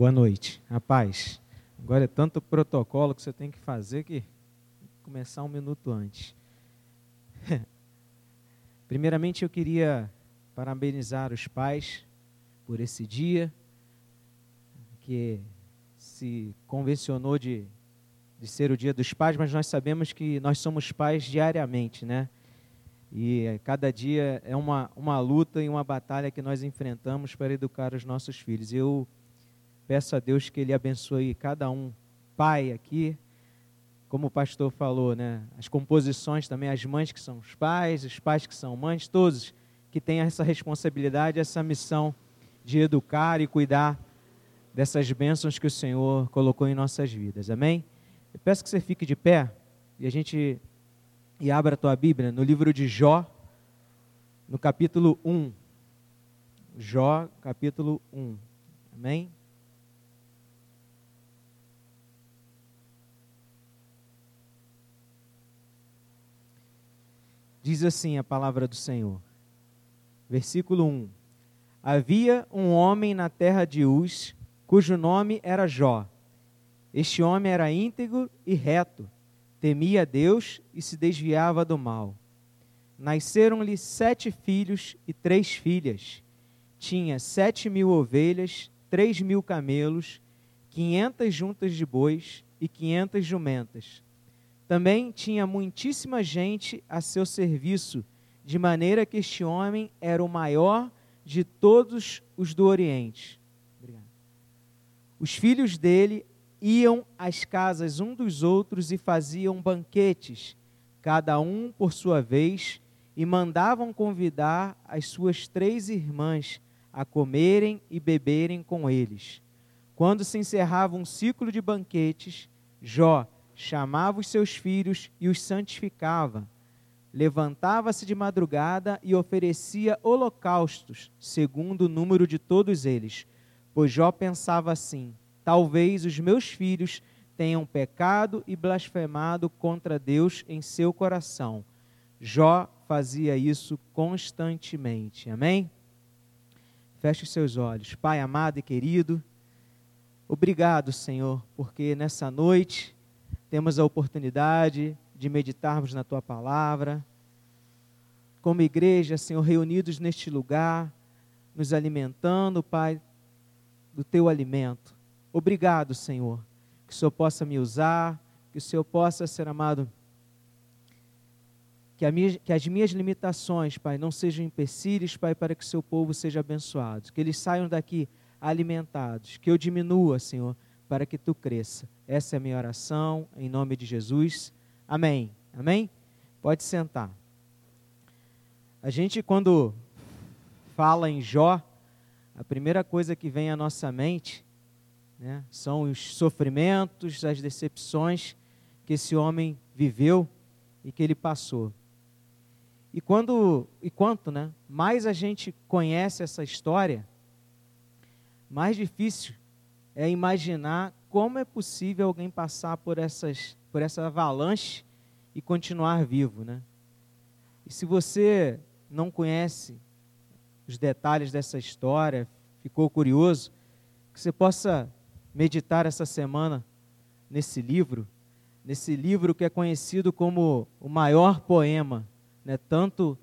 Boa noite. Rapaz, agora é tanto protocolo que você tem que fazer que começar um minuto antes. Primeiramente, eu queria parabenizar os pais por esse dia que se convencionou de, de ser o dia dos pais, mas nós sabemos que nós somos pais diariamente, né? E cada dia é uma, uma luta e uma batalha que nós enfrentamos para educar os nossos filhos. Eu Peço a Deus que Ele abençoe cada um, pai aqui, como o pastor falou, né? As composições também, as mães que são os pais, os pais que são mães, todos que têm essa responsabilidade, essa missão de educar e cuidar dessas bênçãos que o Senhor colocou em nossas vidas. Amém? Eu peço que você fique de pé e a gente e abra a tua Bíblia no livro de Jó, no capítulo 1. Jó, capítulo 1. Amém? Diz assim a palavra do Senhor. Versículo 1. Havia um homem na terra de Uz, cujo nome era Jó. Este homem era íntegro e reto, temia Deus e se desviava do mal. Nasceram-lhe sete filhos e três filhas. Tinha sete mil ovelhas, três mil camelos, quinhentas juntas de bois e quinhentas jumentas também tinha muitíssima gente a seu serviço, de maneira que este homem era o maior de todos os do Oriente. Obrigado. Os filhos dele iam às casas um dos outros e faziam banquetes, cada um por sua vez, e mandavam convidar as suas três irmãs a comerem e beberem com eles. Quando se encerrava um ciclo de banquetes, Jó chamava os seus filhos e os santificava. Levantava-se de madrugada e oferecia holocaustos, segundo o número de todos eles. Pois Jó pensava assim: talvez os meus filhos tenham pecado e blasfemado contra Deus em seu coração. Jó fazia isso constantemente. Amém? Feche os seus olhos. Pai amado e querido, obrigado, Senhor, porque nessa noite temos a oportunidade de meditarmos na tua palavra. Como igreja, Senhor, reunidos neste lugar, nos alimentando, Pai, do teu alimento. Obrigado, Senhor, que o Senhor possa me usar, que o Senhor possa ser amado. Que, minha, que, as minhas limitações, Pai, não sejam empecilhos, Pai, para que o seu povo seja abençoado. Que eles saiam daqui alimentados. Que eu diminua, Senhor, para que tu cresça. Essa é a minha oração, em nome de Jesus. Amém. Amém? Pode sentar. A gente, quando fala em Jó, a primeira coisa que vem à nossa mente né, são os sofrimentos, as decepções que esse homem viveu e que ele passou. E quando e quanto, né, mais a gente conhece essa história, mais difícil é imaginar como é possível alguém passar por, essas, por essa avalanche e continuar vivo, né? E se você não conhece os detalhes dessa história, ficou curioso, que você possa meditar essa semana nesse livro, nesse livro que é conhecido como o maior poema, né, tanto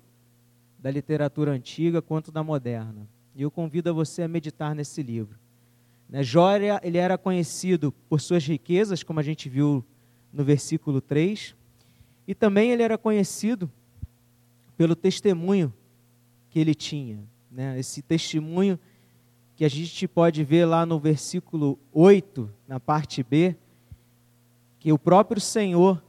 da literatura antiga quanto da moderna. E eu convido a você a meditar nesse livro. Né? Jó ele era conhecido por suas riquezas, como a gente viu no versículo 3, e também ele era conhecido pelo testemunho que ele tinha. Né? Esse testemunho que a gente pode ver lá no versículo 8, na parte B, que o próprio Senhor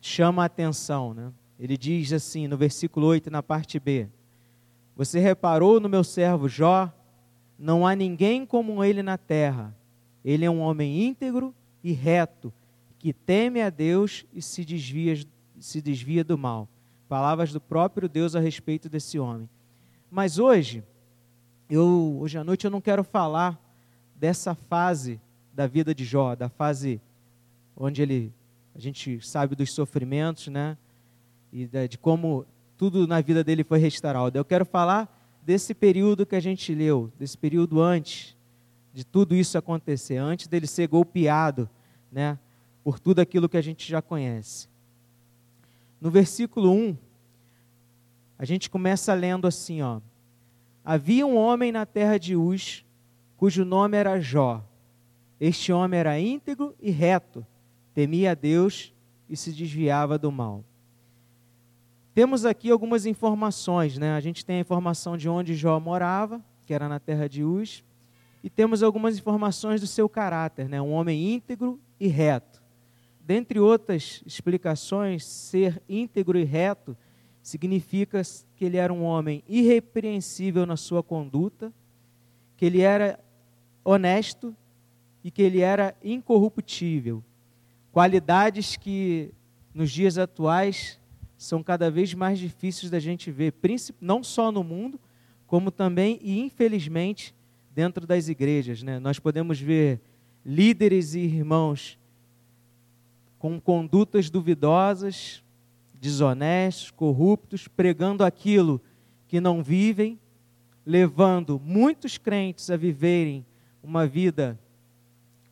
chama a atenção. Né? Ele diz assim no versículo 8, na parte B: Você reparou no meu servo Jó, não há ninguém como ele na terra. Ele é um homem íntegro e reto, que teme a Deus e se desvia, se desvia do mal. Palavras do próprio Deus a respeito desse homem. Mas hoje, eu, hoje à noite eu não quero falar dessa fase da vida de Jó, da fase onde ele, a gente sabe dos sofrimentos, né? E de como tudo na vida dele foi restaurado. Eu quero falar desse período que a gente leu, desse período antes de tudo isso acontecer, antes dele ser golpeado, né, por tudo aquilo que a gente já conhece. No versículo 1, a gente começa lendo assim, ó: Havia um homem na terra de Uz, cujo nome era Jó. Este homem era íntegro e reto, temia a Deus e se desviava do mal. Temos aqui algumas informações, né? A gente tem a informação de onde Jó morava, que era na terra de Uz, e temos algumas informações do seu caráter, né? Um homem íntegro e reto. Dentre outras explicações, ser íntegro e reto significa que ele era um homem irrepreensível na sua conduta, que ele era honesto e que ele era incorruptível. Qualidades que nos dias atuais são cada vez mais difíceis da gente ver, não só no mundo, como também e infelizmente dentro das igrejas. Né? Nós podemos ver líderes e irmãos com condutas duvidosas, desonestos, corruptos, pregando aquilo que não vivem, levando muitos crentes a viverem uma vida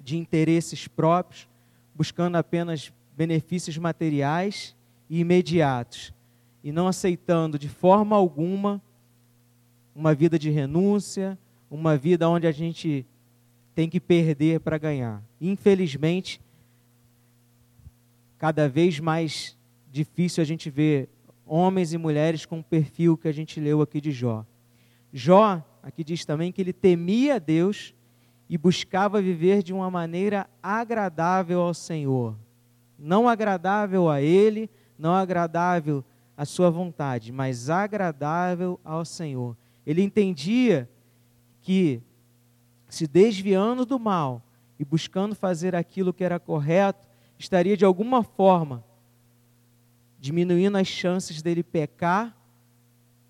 de interesses próprios, buscando apenas benefícios materiais e imediatos, e não aceitando de forma alguma uma vida de renúncia, uma vida onde a gente tem que perder para ganhar. Infelizmente, cada vez mais difícil a gente ver homens e mulheres com o perfil que a gente leu aqui de Jó. Jó, aqui diz também que ele temia Deus e buscava viver de uma maneira agradável ao Senhor. Não agradável a ele, não agradável à sua vontade, mas agradável ao Senhor. Ele entendia que, se desviando do mal e buscando fazer aquilo que era correto, estaria de alguma forma diminuindo as chances dele pecar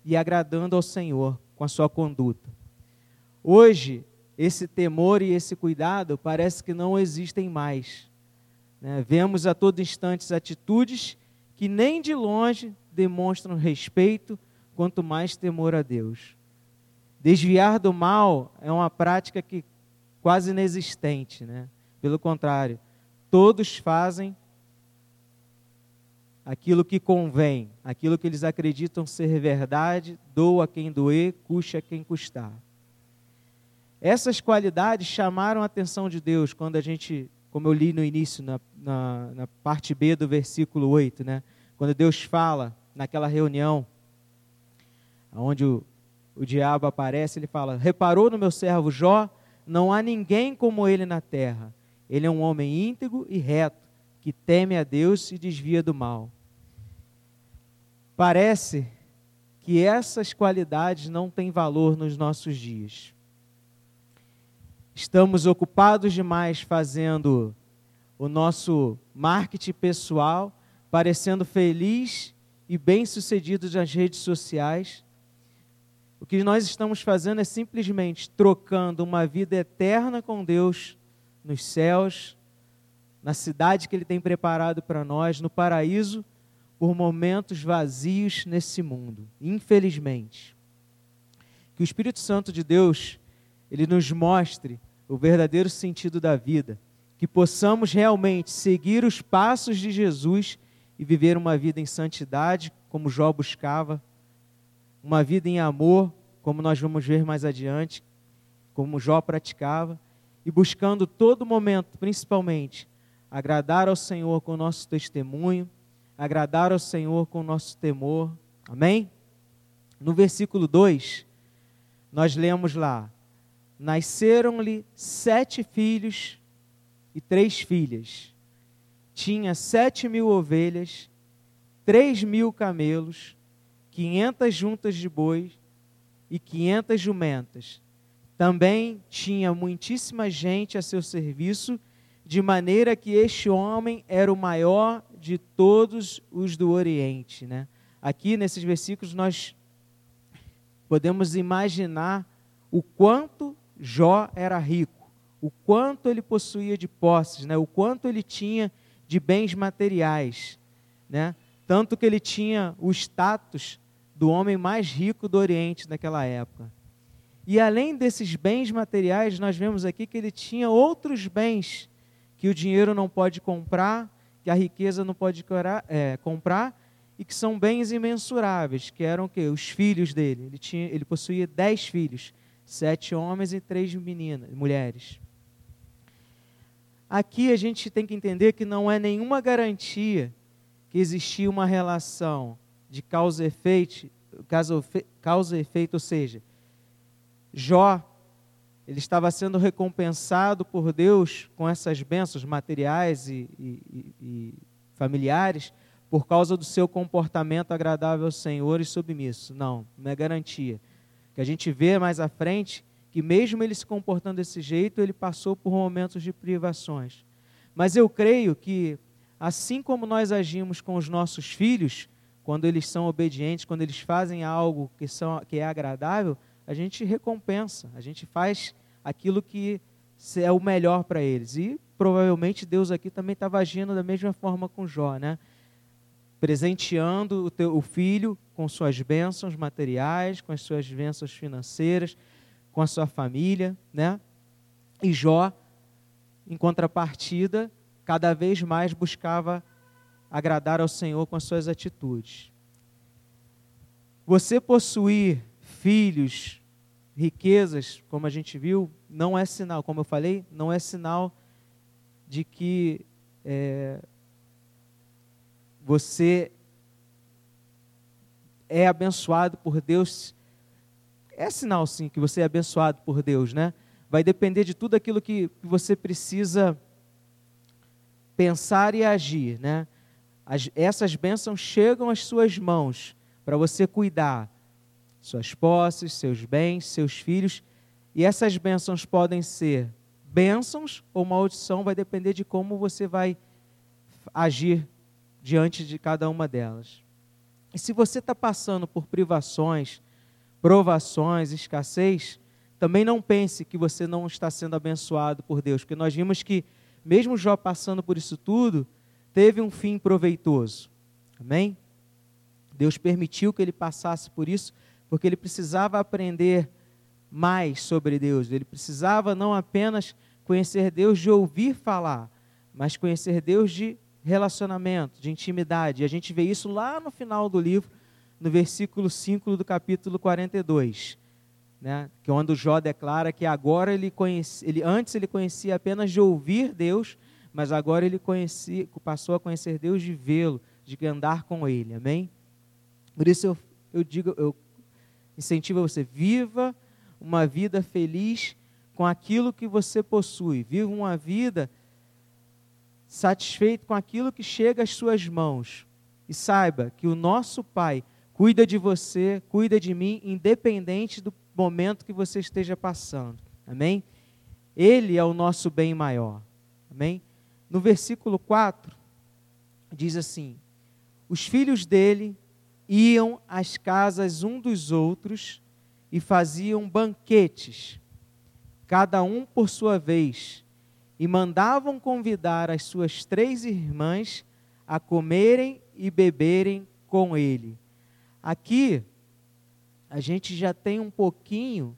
e agradando ao Senhor com a sua conduta. Hoje, esse temor e esse cuidado parece que não existem mais. Né? Vemos a todo instante atitudes que nem de longe demonstram respeito, quanto mais temor a Deus. Desviar do mal é uma prática que quase inexistente, né? Pelo contrário, todos fazem aquilo que convém, aquilo que eles acreditam ser verdade, doa quem doer, custe a quem custar. Essas qualidades chamaram a atenção de Deus quando a gente, como eu li no início, na, na, na parte B do versículo 8, né? Quando Deus fala naquela reunião, onde o, o diabo aparece, ele fala: Reparou no meu servo Jó? Não há ninguém como ele na terra. Ele é um homem íntegro e reto, que teme a Deus e desvia do mal. Parece que essas qualidades não têm valor nos nossos dias. Estamos ocupados demais fazendo o nosso marketing pessoal, parecendo feliz e bem-sucedido nas redes sociais, o que nós estamos fazendo é simplesmente trocando uma vida eterna com Deus nos céus, na cidade que Ele tem preparado para nós, no paraíso, por momentos vazios nesse mundo, infelizmente. Que o Espírito Santo de Deus, Ele nos mostre o verdadeiro sentido da vida, que possamos realmente seguir os passos de Jesus e viver uma vida em santidade, como Jó buscava uma vida em amor, como nós vamos ver mais adiante, como Jó praticava, e buscando todo momento, principalmente, agradar ao Senhor com o nosso testemunho, agradar ao Senhor com o nosso temor. Amém? No versículo 2, nós lemos lá: Nasceram-lhe sete filhos e três filhas. Tinha sete mil ovelhas, três mil camelos, quinhentas juntas de bois e quinhentas jumentas. Também tinha muitíssima gente a seu serviço, de maneira que este homem era o maior de todos os do Oriente. Né? Aqui nesses versículos nós podemos imaginar o quanto Jó era rico, o quanto ele possuía de posses, né? o quanto ele tinha de bens materiais. Né? Tanto que ele tinha o status do homem mais rico do Oriente naquela época. E além desses bens materiais, nós vemos aqui que ele tinha outros bens que o dinheiro não pode comprar, que a riqueza não pode é, comprar, e que são bens imensuráveis, que eram que os filhos dele. Ele tinha, ele possuía dez filhos, sete homens e três meninas, mulheres. Aqui a gente tem que entender que não é nenhuma garantia que existia uma relação de causa e efeito, causa, e efeito, ou seja, Jó ele estava sendo recompensado por Deus com essas bênçãos materiais e, e, e familiares por causa do seu comportamento agradável ao Senhor e submisso. Não, não é garantia. Que a gente vê mais à frente que mesmo ele se comportando desse jeito, ele passou por momentos de privações. Mas eu creio que assim como nós agimos com os nossos filhos, quando eles são obedientes, quando eles fazem algo que, são, que é agradável, a gente recompensa, a gente faz aquilo que é o melhor para eles. E provavelmente Deus aqui também estava agindo da mesma forma com Jó, né? Presenteando o, teu, o filho com suas bênçãos materiais, com as suas bênçãos financeiras, com a sua família, né? E Jó, em contrapartida, cada vez mais buscava agradar ao Senhor com as suas atitudes. Você possuir filhos, riquezas, como a gente viu, não é sinal, como eu falei, não é sinal de que é, você é abençoado por Deus. É sinal, sim, que você é abençoado por Deus, né? Vai depender de tudo aquilo que você precisa pensar e agir, né? As, essas bênçãos chegam às suas mãos para você cuidar, suas posses, seus bens, seus filhos. E essas bênçãos podem ser bênçãos ou maldição, vai depender de como você vai agir diante de cada uma delas. E se você está passando por privações, provações, escassez, também não pense que você não está sendo abençoado por Deus, porque nós vimos que, mesmo Jó passando por isso tudo, teve um fim proveitoso. Amém? Deus permitiu que ele passasse por isso porque ele precisava aprender mais sobre Deus. Ele precisava não apenas conhecer Deus de ouvir falar, mas conhecer Deus de relacionamento, de intimidade. E a gente vê isso lá no final do livro, no versículo 5 do capítulo 42. Né, que é onde o Jó declara que agora ele conhecia, ele antes ele conhecia apenas de ouvir Deus, mas agora ele conhecia, passou a conhecer Deus de vê-lo, de andar com ele. Amém? Por isso eu, eu digo, eu incentiva você, viva uma vida feliz com aquilo que você possui. Viva uma vida satisfeito com aquilo que chega às suas mãos. E saiba que o nosso Pai cuida de você, cuida de mim, independente do momento que você esteja passando. Amém? Ele é o nosso bem maior. Amém? No versículo 4, diz assim: Os filhos dele iam às casas um dos outros e faziam banquetes, cada um por sua vez, e mandavam convidar as suas três irmãs a comerem e beberem com ele. Aqui, a gente já tem um pouquinho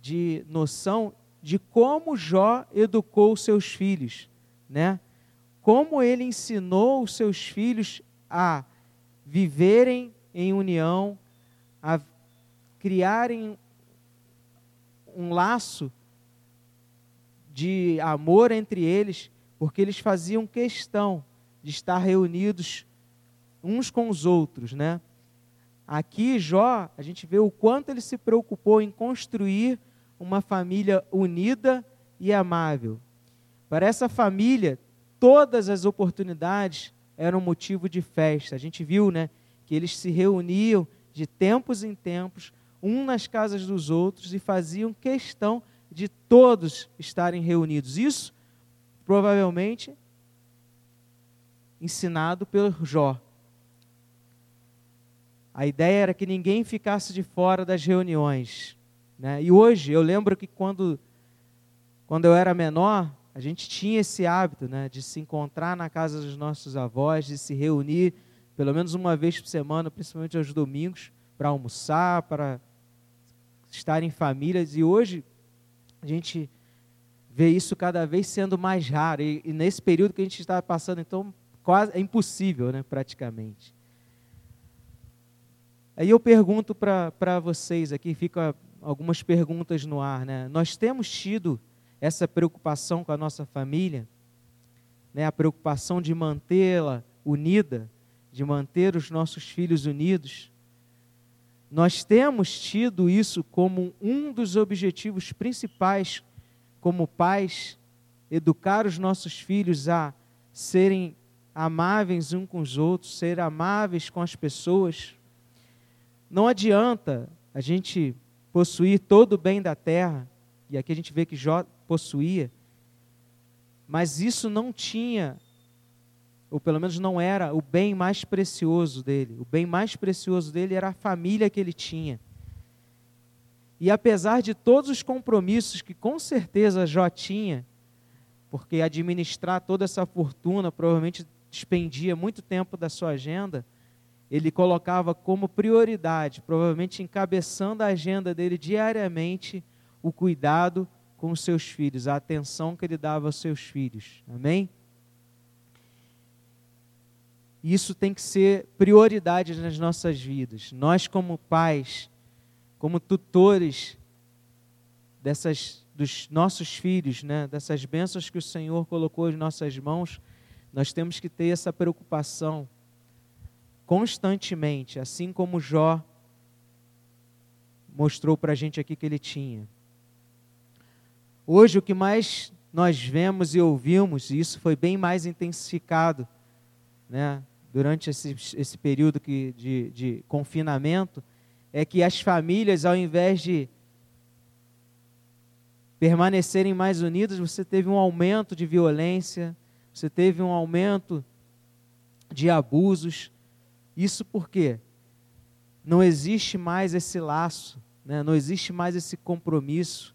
de noção de como Jó educou seus filhos, né? Como ele ensinou os seus filhos a viverem em união, a criarem um laço de amor entre eles, porque eles faziam questão de estar reunidos uns com os outros, né? Aqui Jó, a gente vê o quanto ele se preocupou em construir uma família unida e amável. Para essa família, todas as oportunidades era um motivo de festa. A gente viu, né, que eles se reuniam de tempos em tempos, um nas casas dos outros e faziam questão de todos estarem reunidos. Isso provavelmente ensinado pelo Jó. A ideia era que ninguém ficasse de fora das reuniões. Né? E hoje, eu lembro que quando, quando eu era menor, a gente tinha esse hábito né, de se encontrar na casa dos nossos avós, de se reunir pelo menos uma vez por semana, principalmente aos domingos, para almoçar, para estar em famílias e hoje a gente vê isso cada vez sendo mais raro e, e nesse período que a gente está passando, então quase é impossível, né, praticamente. Aí eu pergunto para vocês aqui, fica algumas perguntas no ar, né? Nós temos tido essa preocupação com a nossa família, né? A preocupação de mantê-la unida, de manter os nossos filhos unidos. Nós temos tido isso como um dos objetivos principais como pais, educar os nossos filhos a serem amáveis uns com os outros, ser amáveis com as pessoas. Não adianta a gente possuir todo o bem da terra, e aqui a gente vê que Jó possuía, mas isso não tinha, ou pelo menos não era, o bem mais precioso dele. O bem mais precioso dele era a família que ele tinha. E apesar de todos os compromissos que com certeza Jó tinha, porque administrar toda essa fortuna provavelmente despendia muito tempo da sua agenda, ele colocava como prioridade, provavelmente encabeçando a agenda dele diariamente, o cuidado com os seus filhos, a atenção que ele dava aos seus filhos. Amém? Isso tem que ser prioridade nas nossas vidas. Nós, como pais, como tutores dessas dos nossos filhos, né, dessas bênçãos que o Senhor colocou em nossas mãos, nós temos que ter essa preocupação constantemente, assim como Jó mostrou para a gente aqui que ele tinha. Hoje, o que mais nós vemos e ouvimos, e isso foi bem mais intensificado né, durante esse, esse período que, de, de confinamento, é que as famílias, ao invés de permanecerem mais unidas, você teve um aumento de violência, você teve um aumento de abusos. Isso porque não existe mais esse laço, né? não existe mais esse compromisso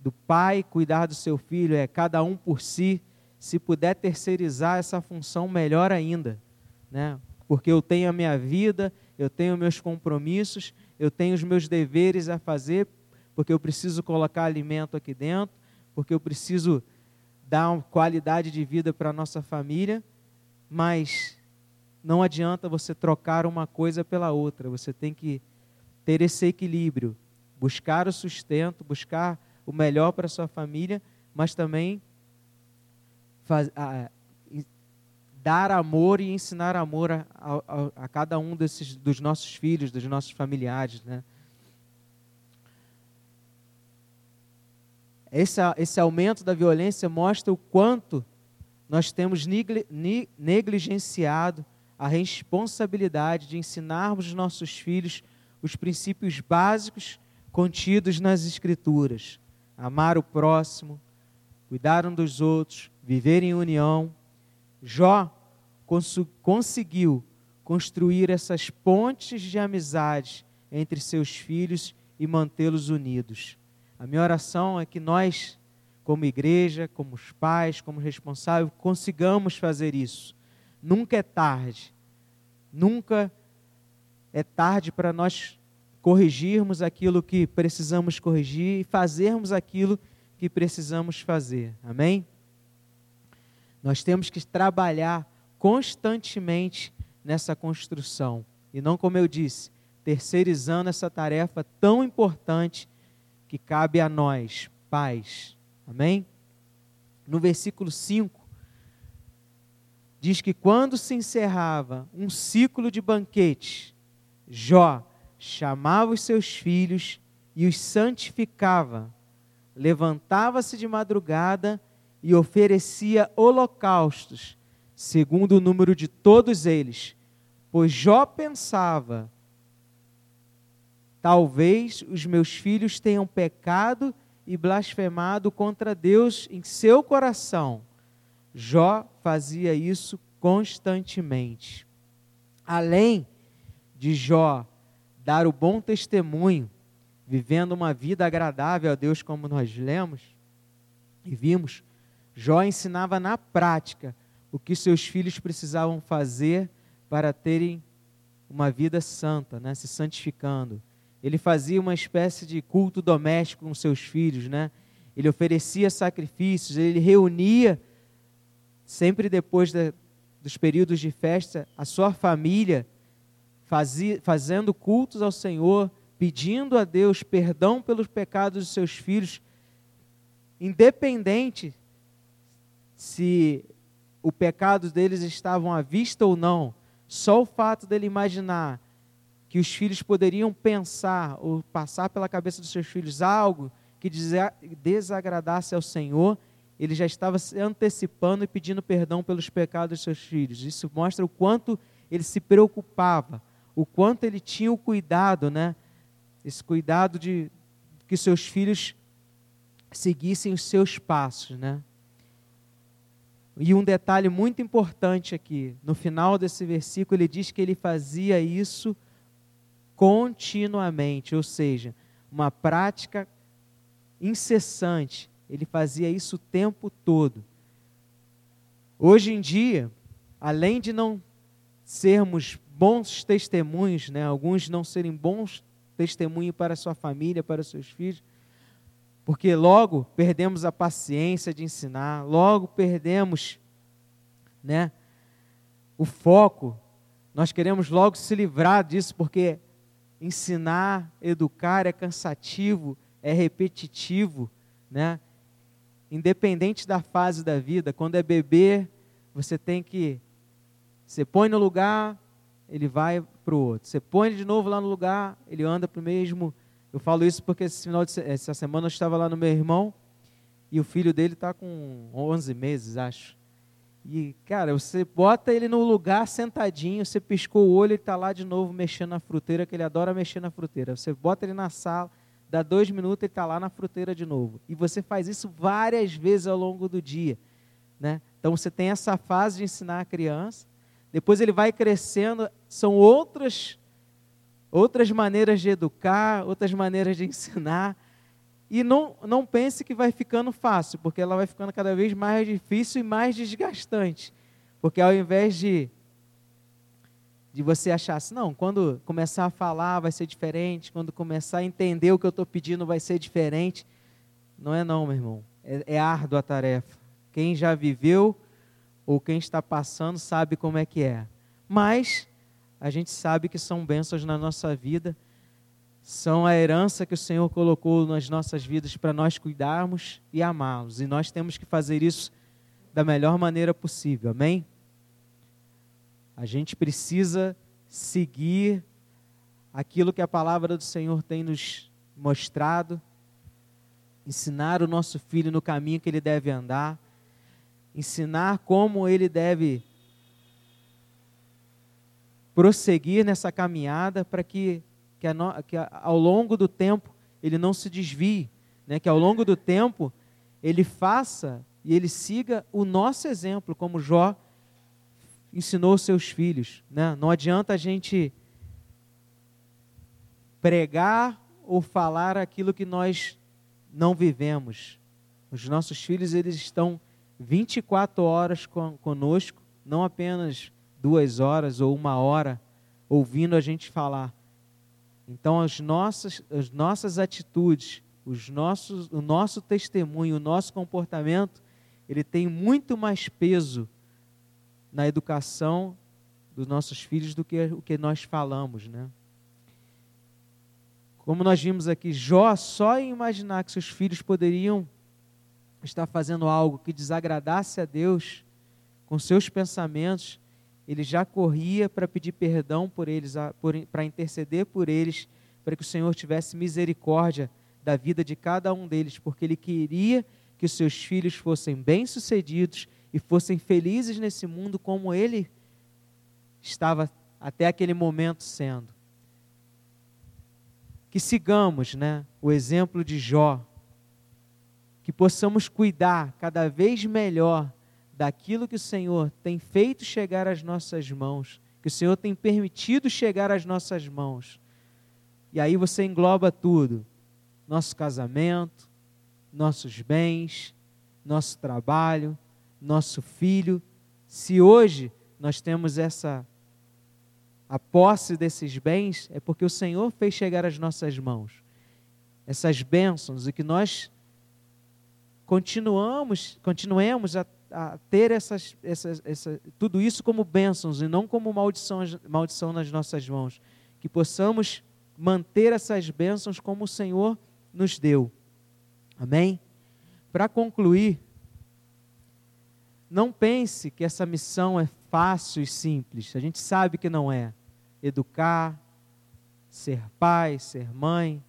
do pai cuidar do seu filho, é cada um por si. Se puder terceirizar essa função, melhor ainda. Né? Porque eu tenho a minha vida, eu tenho meus compromissos, eu tenho os meus deveres a fazer, porque eu preciso colocar alimento aqui dentro, porque eu preciso dar qualidade de vida para a nossa família, mas não adianta você trocar uma coisa pela outra, você tem que ter esse equilíbrio, buscar o sustento, buscar o melhor para sua família, mas também faz, a, dar amor e ensinar amor a, a, a, cada um desses, dos nossos filhos, dos nossos familiares. Né? Esse, esse aumento da violência mostra o quanto nós temos negligenciado a responsabilidade de ensinarmos os nossos filhos os princípios básicos contidos nas Escrituras: amar o próximo, cuidar um dos outros, viver em união Jó conseguiu construir essas pontes de amizade entre seus filhos e mantê-los unidos. A minha oração é que nós, como igreja, como os pais, como responsáveis, consigamos fazer isso. Nunca é tarde. Nunca é tarde para nós corrigirmos aquilo que precisamos corrigir e fazermos aquilo que precisamos fazer. Amém? Nós temos que trabalhar constantemente nessa construção. E não, como eu disse, terceirizando essa tarefa tão importante que cabe a nós, pais. Amém? No versículo 5, diz que quando se encerrava um ciclo de banquete, Jó chamava os seus filhos e os santificava, levantava-se de madrugada e oferecia holocaustos, segundo o número de todos eles. Pois Jó pensava: talvez os meus filhos tenham pecado e blasfemado contra Deus em seu coração. Jó fazia isso constantemente. Além de Jó dar o bom testemunho, vivendo uma vida agradável a Deus, como nós lemos e vimos, Jó ensinava na prática o que seus filhos precisavam fazer para terem uma vida santa, né, se santificando. ele fazia uma espécie de culto doméstico com seus filhos, né? Ele oferecia sacrifícios, ele reunia sempre depois da, dos períodos de festa a sua família, fazia, fazendo cultos ao Senhor, pedindo a Deus perdão pelos pecados dos seus filhos, independente se o pecado deles estavam à vista ou não, só o fato dele imaginar que os filhos poderiam pensar ou passar pela cabeça dos seus filhos algo que desagradasse ao Senhor, ele já estava se antecipando e pedindo perdão pelos pecados dos seus filhos. Isso mostra o quanto ele se preocupava, o quanto ele tinha o cuidado, né? Esse cuidado de que seus filhos seguissem os seus passos, né? E um detalhe muito importante aqui, no final desse versículo, ele diz que ele fazia isso continuamente, ou seja, uma prática incessante. Ele fazia isso o tempo todo. Hoje em dia, além de não sermos bons testemunhos, né, alguns não serem bons testemunhos para sua família, para seus filhos, porque logo perdemos a paciência de ensinar, logo perdemos né, o foco. Nós queremos logo se livrar disso, porque ensinar, educar é cansativo, é repetitivo, né? Independente da fase da vida, quando é bebê, você tem que você põe no lugar, ele vai para o outro. Você põe de novo lá no lugar, ele anda para o mesmo eu falo isso porque esse final de, essa semana eu estava lá no meu irmão e o filho dele está com 11 meses, acho. E, cara, você bota ele no lugar sentadinho, você piscou o olho, ele está lá de novo mexendo na fruteira, que ele adora mexer na fruteira. Você bota ele na sala, dá dois minutos, ele está lá na fruteira de novo. E você faz isso várias vezes ao longo do dia. Né? Então você tem essa fase de ensinar a criança, depois ele vai crescendo, são outras outras maneiras de educar, outras maneiras de ensinar. E não, não pense que vai ficando fácil, porque ela vai ficando cada vez mais difícil e mais desgastante. Porque ao invés de, de você achar assim, não, quando começar a falar vai ser diferente, quando começar a entender o que eu estou pedindo vai ser diferente. Não é não, meu irmão. É, é árdua a tarefa. Quem já viveu ou quem está passando sabe como é que é. Mas a gente sabe que são bênçãos na nossa vida, são a herança que o Senhor colocou nas nossas vidas para nós cuidarmos e amá-los. E nós temos que fazer isso da melhor maneira possível, amém? A gente precisa seguir aquilo que a palavra do Senhor tem nos mostrado, ensinar o nosso filho no caminho que ele deve andar, ensinar como ele deve prosseguir nessa caminhada para que, que, a, que a, ao longo do tempo ele não se desvie, né? que ao longo do tempo ele faça e ele siga o nosso exemplo, como Jó ensinou seus filhos. Né? Não adianta a gente pregar ou falar aquilo que nós não vivemos. Os nossos filhos eles estão 24 horas conosco, não apenas duas horas ou uma hora ouvindo a gente falar. Então, as nossas, as nossas atitudes, os nossos, o nosso testemunho, o nosso comportamento, ele tem muito mais peso na educação dos nossos filhos do que o que nós falamos, né? Como nós vimos aqui, Jó, só em imaginar que seus filhos poderiam estar fazendo algo que desagradasse a Deus com seus pensamentos, ele já corria para pedir perdão por eles, para interceder por eles, para que o Senhor tivesse misericórdia da vida de cada um deles, porque ele queria que os seus filhos fossem bem-sucedidos e fossem felizes nesse mundo como ele estava até aquele momento sendo. Que sigamos, né, o exemplo de Jó, que possamos cuidar cada vez melhor daquilo que o Senhor tem feito chegar às nossas mãos, que o Senhor tem permitido chegar às nossas mãos. E aí você engloba tudo: nosso casamento, nossos bens, nosso trabalho, nosso filho. Se hoje nós temos essa a posse desses bens, é porque o Senhor fez chegar às nossas mãos essas bênçãos e que nós continuamos, continuemos a, a ter essas, essas, essa, tudo isso como bênçãos e não como maldição, maldição nas nossas mãos. Que possamos manter essas bênçãos como o Senhor nos deu. Amém? Para concluir, não pense que essa missão é fácil e simples. A gente sabe que não é. Educar, ser pai, ser mãe,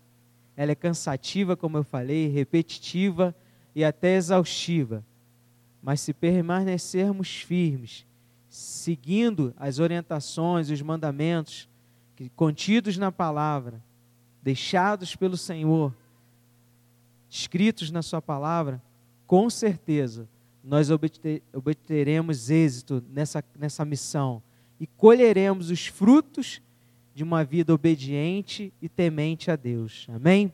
ela é cansativa, como eu falei, repetitiva e até exaustiva. Mas se permanecermos firmes, seguindo as orientações, os mandamentos contidos na palavra, deixados pelo Senhor, escritos na Sua palavra, com certeza nós obteremos êxito nessa, nessa missão e colheremos os frutos de uma vida obediente e temente a Deus. Amém?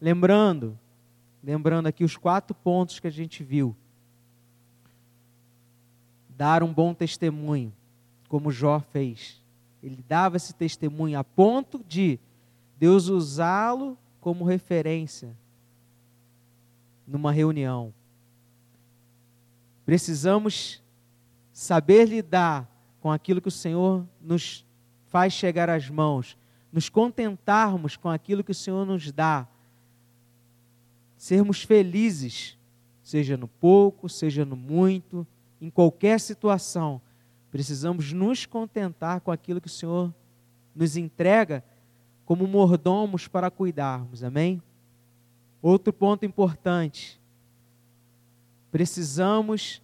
Lembrando, lembrando aqui os quatro pontos que a gente viu. Dar um bom testemunho, como Jó fez. Ele dava esse testemunho a ponto de Deus usá-lo como referência numa reunião. Precisamos saber lidar com aquilo que o Senhor nos faz chegar às mãos, nos contentarmos com aquilo que o Senhor nos dá, sermos felizes, seja no pouco, seja no muito, em qualquer situação, precisamos nos contentar com aquilo que o Senhor nos entrega como mordomos para cuidarmos, amém? Outro ponto importante, precisamos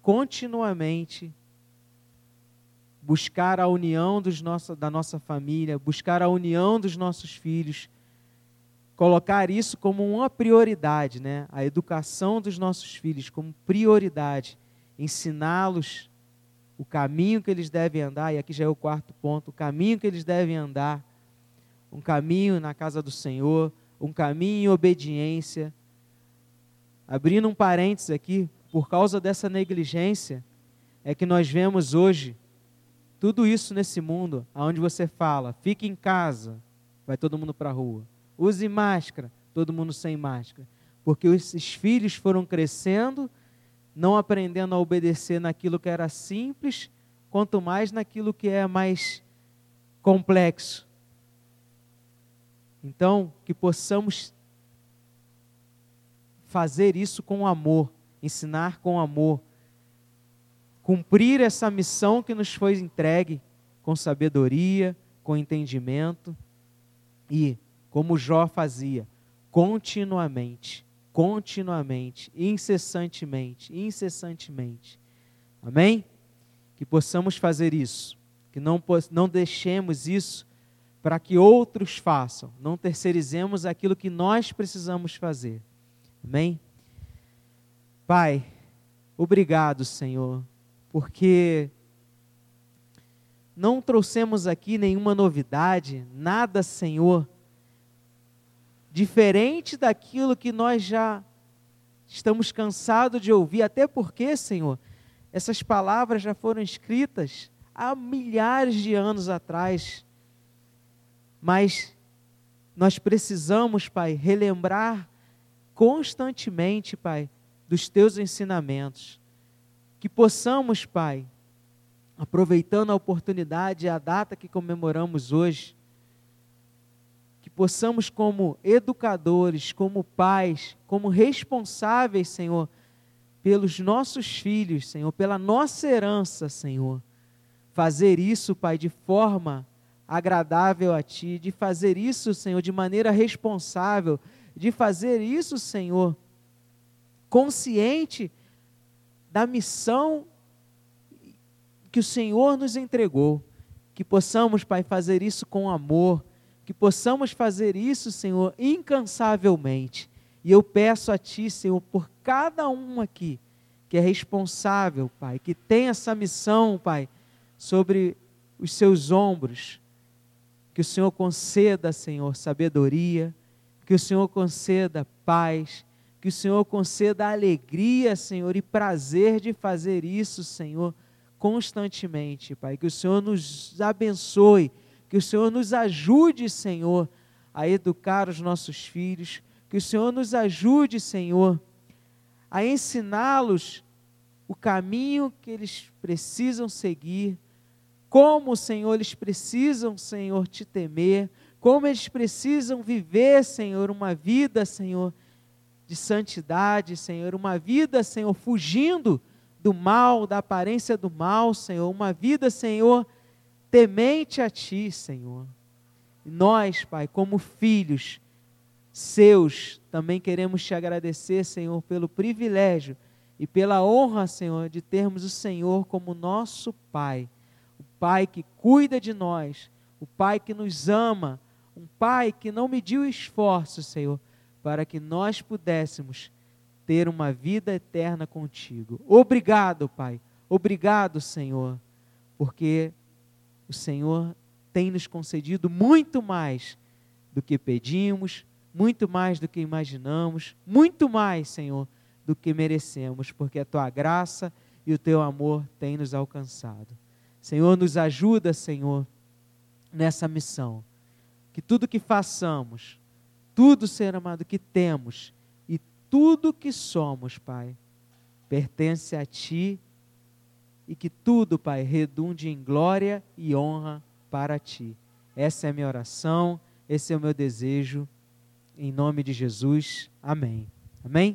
continuamente buscar a união dos nossa, da nossa família, buscar a união dos nossos filhos, colocar isso como uma prioridade, né? A educação dos nossos filhos como prioridade, ensiná-los o caminho que eles devem andar, e aqui já é o quarto ponto, o caminho que eles devem andar, um caminho na casa do Senhor, um caminho em obediência. Abrindo um parênteses aqui, por causa dessa negligência, é que nós vemos hoje tudo isso nesse mundo, onde você fala, fique em casa, vai todo mundo para a rua. Use máscara, todo mundo sem máscara. Porque esses filhos foram crescendo, não aprendendo a obedecer naquilo que era simples, quanto mais naquilo que é mais complexo. Então, que possamos fazer isso com amor, ensinar com amor, cumprir essa missão que nos foi entregue com sabedoria, com entendimento e, como Jó fazia, continuamente, continuamente, incessantemente, incessantemente. Amém? Que possamos fazer isso, que não, não deixemos isso para que outros façam, não terceirizemos aquilo que nós precisamos fazer. Amém? Pai, obrigado, Senhor, porque não trouxemos aqui nenhuma novidade, nada, Senhor, diferente daquilo que nós já estamos cansados de ouvir, até porque, Senhor, essas palavras já foram escritas há milhares de anos atrás. Mas nós precisamos, Pai, relembrar constantemente, Pai, dos teus ensinamentos. Que possamos, Pai, aproveitando a oportunidade, a data que comemoramos hoje, que possamos, como educadores, como pais, como responsáveis, Senhor, pelos nossos filhos, Senhor, pela nossa herança, Senhor, fazer isso, Pai, de forma agradável a Ti, de fazer isso, Senhor, de maneira responsável, de fazer isso, Senhor, consciente da missão que o Senhor nos entregou. Que possamos, Pai, fazer isso com amor, que possamos fazer isso, Senhor, incansavelmente. E eu peço a Ti, Senhor, por cada um aqui que é responsável, Pai, que tem essa missão, Pai, sobre os seus ombros, que o Senhor conceda, Senhor, sabedoria, que o Senhor conceda paz, que o Senhor conceda alegria, Senhor, e prazer de fazer isso, Senhor, constantemente, Pai. Que o Senhor nos abençoe, que o Senhor nos ajude, Senhor, a educar os nossos filhos, que o Senhor nos ajude, Senhor, a ensiná-los o caminho que eles precisam seguir, como, Senhor, eles precisam, Senhor, te temer, como eles precisam viver, Senhor, uma vida, Senhor, de santidade, Senhor, uma vida, Senhor, fugindo do mal, da aparência do mal, Senhor, uma vida, Senhor, temente a Ti, Senhor. E nós, Pai, como filhos seus, também queremos te agradecer, Senhor, pelo privilégio e pela honra, Senhor, de termos o Senhor como nosso Pai, o Pai que cuida de nós, o Pai que nos ama, um Pai que não mediu esforço, Senhor, para que nós pudéssemos ter uma vida eterna contigo. Obrigado, Pai. Obrigado, Senhor, porque o Senhor tem nos concedido muito mais do que pedimos, muito mais do que imaginamos, muito mais, Senhor do que merecemos, porque a tua graça e o teu amor têm nos alcançado. Senhor, nos ajuda, Senhor, nessa missão. Que tudo que façamos, tudo, Senhor amado, que temos e tudo que somos, Pai, pertence a Ti e que tudo, Pai, redunde em glória e honra para Ti. Essa é a minha oração, esse é o meu desejo. Em nome de Jesus. Amém. Amém?